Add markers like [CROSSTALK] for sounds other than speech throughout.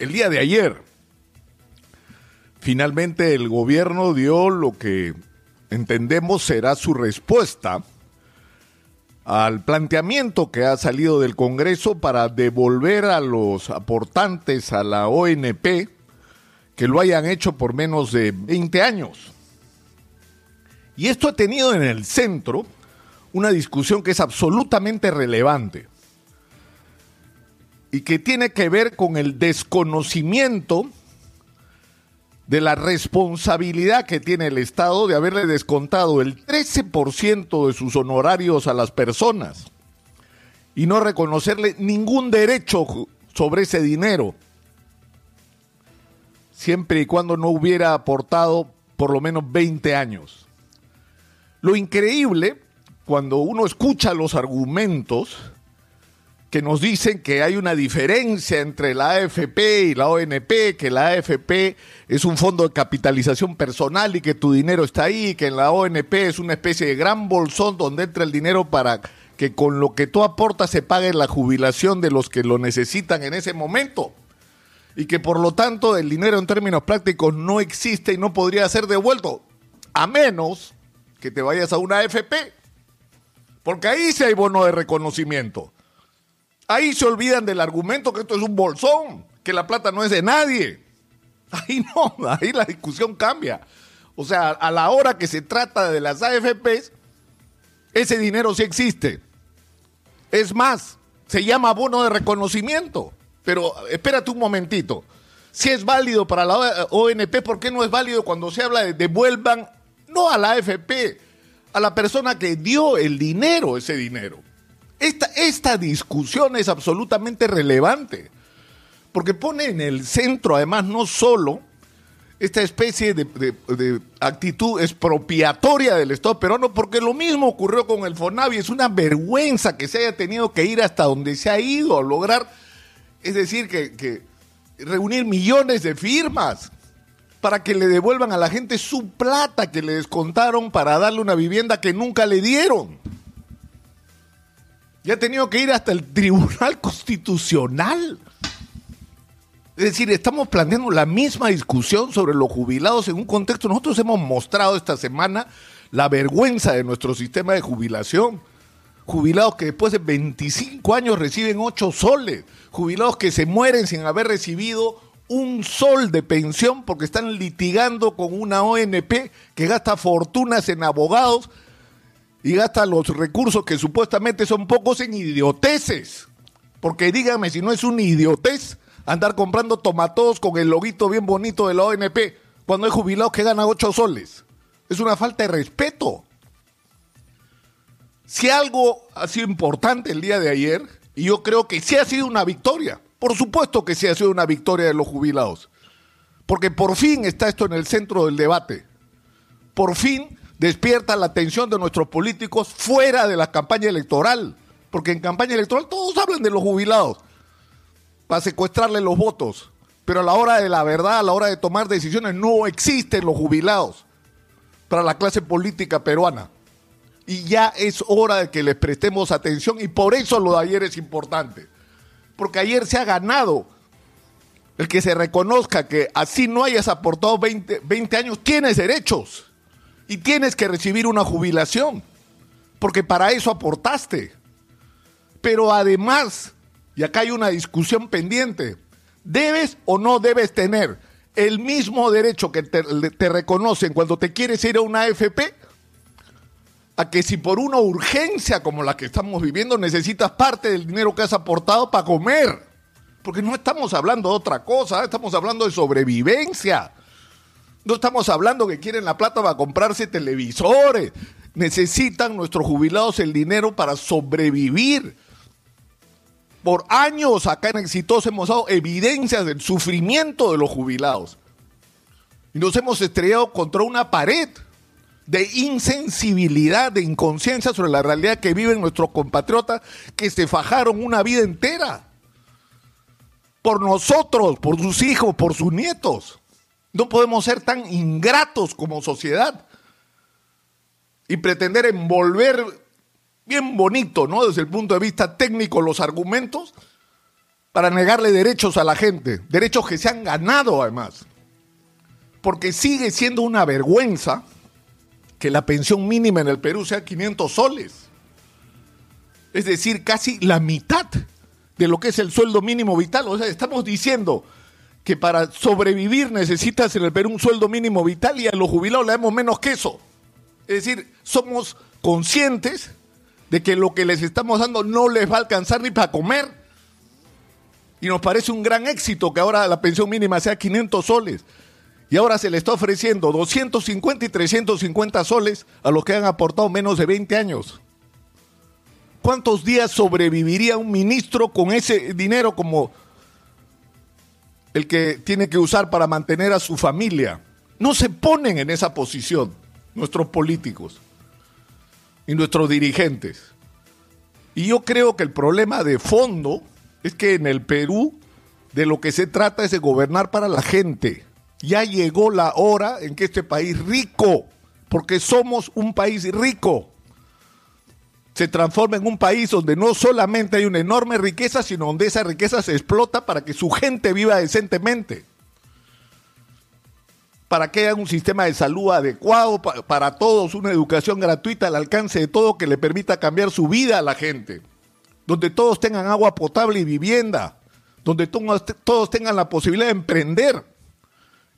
el día de ayer, finalmente el gobierno dio lo que entendemos será su respuesta al planteamiento que ha salido del Congreso para devolver a los aportantes a la ONP que lo hayan hecho por menos de 20 años. Y esto ha tenido en el centro una discusión que es absolutamente relevante y que tiene que ver con el desconocimiento de la responsabilidad que tiene el Estado de haberle descontado el 13% de sus honorarios a las personas y no reconocerle ningún derecho sobre ese dinero, siempre y cuando no hubiera aportado por lo menos 20 años. Lo increíble, cuando uno escucha los argumentos, que nos dicen que hay una diferencia entre la AFP y la ONP, que la AFP es un fondo de capitalización personal y que tu dinero está ahí, que en la ONP es una especie de gran bolsón donde entra el dinero para que con lo que tú aportas se pague la jubilación de los que lo necesitan en ese momento. Y que por lo tanto el dinero en términos prácticos no existe y no podría ser devuelto, a menos que te vayas a una AFP. Porque ahí sí hay bono de reconocimiento. Ahí se olvidan del argumento que esto es un bolsón, que la plata no es de nadie. Ahí no, [LAUGHS] ahí la discusión cambia. O sea, a la hora que se trata de las AFPs, ese dinero sí existe. Es más, se llama bono de reconocimiento. Pero espérate un momentito. Si es válido para la ONP, ¿por qué no es válido cuando se habla de devuelvan, no a la AFP, a la persona que dio el dinero, ese dinero? Esta, esta discusión es absolutamente relevante, porque pone en el centro, además, no solo esta especie de, actitud expropiatoria del Estado peruano, porque lo mismo ocurrió con el FONAVI. Es una vergüenza que se haya tenido que ir hasta donde se ha ido a lograr, es decir, que, que reunir millones de firmas para que le devuelvan a la gente su plata que le descontaron para darle una vivienda que nunca le dieron. Y ha tenido que ir hasta el Tribunal [LAUGHS] Constitucional. Es decir, estamos planteando la misma discusión sobre los jubilados en un contexto. Nosotros hemos mostrado esta semana la vergüenza de nuestro sistema de jubilación. Jubilados que después de 25 años reciben 8 soles. Jubilados que se mueren sin haber recibido un sol de pensión porque están litigando con una ONP que gasta fortunas en abogados y gasta los recursos que supuestamente son pocos en idioteces. Porque dígame si no es una idiotez andar comprando tomatos con el loguito bien bonito de la ONP cuando hay jubilados que ganan 8 soles. Es una falta de respeto. Si algo ha sido importante el día de ayer, y yo creo que sí ha sido una victoria, por supuesto que sí ha sido una victoria de los jubilados, porque por fin está esto en el centro del debate. Por fin despierta la atención de nuestros políticos fuera de la campaña electoral, porque en campaña electoral todos hablan de los jubilados para secuestrarle los votos, pero a la hora de la verdad, a la hora de tomar decisiones, no existen los jubilados para la clase política peruana. Y ya es hora de que les prestemos atención y por eso lo de ayer es importante, porque ayer se ha ganado el que se reconozca que así no hayas aportado 20, 20 años, tienes derechos y tienes que recibir una jubilación, porque para eso aportaste. Pero además, y acá hay una discusión pendiente, debes o no debes tener el mismo derecho que te, reconocen cuando te quieres ir a una AFP, a que si por una urgencia como la que estamos viviendo necesitas parte del dinero que has aportado para comer. Porque no estamos hablando de otra cosa, estamos hablando de sobrevivencia. No estamos hablando que quieren la plata para comprarse televisores. Necesitan nuestros jubilados el dinero para sobrevivir. Por años acá en Exitoso hemos dado evidencias del sufrimiento de los jubilados. Y nos hemos estrellado contra una pared de insensibilidad, de inconsciencia sobre la realidad que viven nuestros compatriotas que se fajaron una vida entera. Por nosotros, por sus hijos, por sus nietos. No podemos ser tan ingratos como sociedad y pretender envolver bien bonito, ¿no? Desde el punto de vista técnico los argumentos para negarle derechos a la gente, derechos que se han ganado además. Porque sigue siendo una vergüenza que la pensión mínima en el Perú sea 500 soles. Es decir, casi la mitad de lo que es el sueldo mínimo vital. O sea, estamos diciendo que para sobrevivir necesitas en el Perú un sueldo mínimo vital y a los jubilados le damos menos que eso. Es decir, somos conscientes de que lo que les estamos dando no les va a alcanzar ni para comer. Y nos parece un gran éxito que ahora la pensión mínima sea 500 soles. Y ahora se le está ofreciendo 250 y 350 soles a los que han aportado menos de 20 años. ¿Cuántos días sobreviviría un ministro con ese dinero como el que tiene que usar para mantener a su familia? No se ponen en esa posición nuestros políticos y nuestros dirigentes. Y yo creo que el problema de fondo es que en el Perú de lo que se trata es de gobernar para la gente. Ya llegó la hora en que este país rico, porque somos un país rico, se transforma en un país donde no solamente hay una enorme riqueza, sino donde esa riqueza se explota para que su gente viva decentemente. Para que haya un sistema de salud adecuado para todos, una educación gratuita al alcance de todo que le permita cambiar su vida a la gente. Donde todos tengan agua potable y vivienda. Donde todos tengan la posibilidad de emprender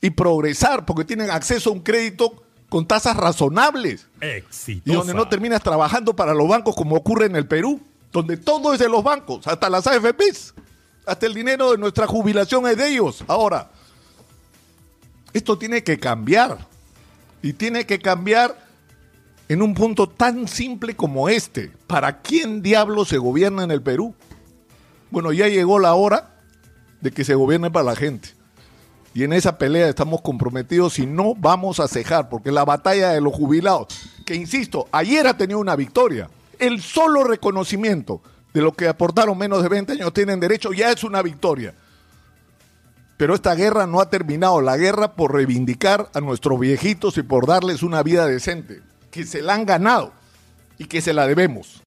y progresar porque tienen acceso a un crédito con tasas razonables. Exitosa. Y donde no terminas trabajando para los bancos como ocurre en el Perú, donde todo es de los bancos, hasta las AFPs, hasta el dinero de nuestra jubilación es de ellos. Ahora, esto tiene que cambiar. Y tiene que cambiar en un punto tan simple como este. ¿Para quién diablo se gobierna en el Perú? Bueno, ya llegó la hora de que se gobierne para la gente. Y en esa pelea estamos comprometidos y no vamos a cejar, porque la batalla de los jubilados, que insisto, ayer ha tenido una victoria, el solo reconocimiento de lo que aportaron menos de 20 años tienen derecho ya es una victoria. Pero esta guerra no ha terminado, la guerra por reivindicar a nuestros viejitos y por darles una vida decente, que se la han ganado y que se la debemos.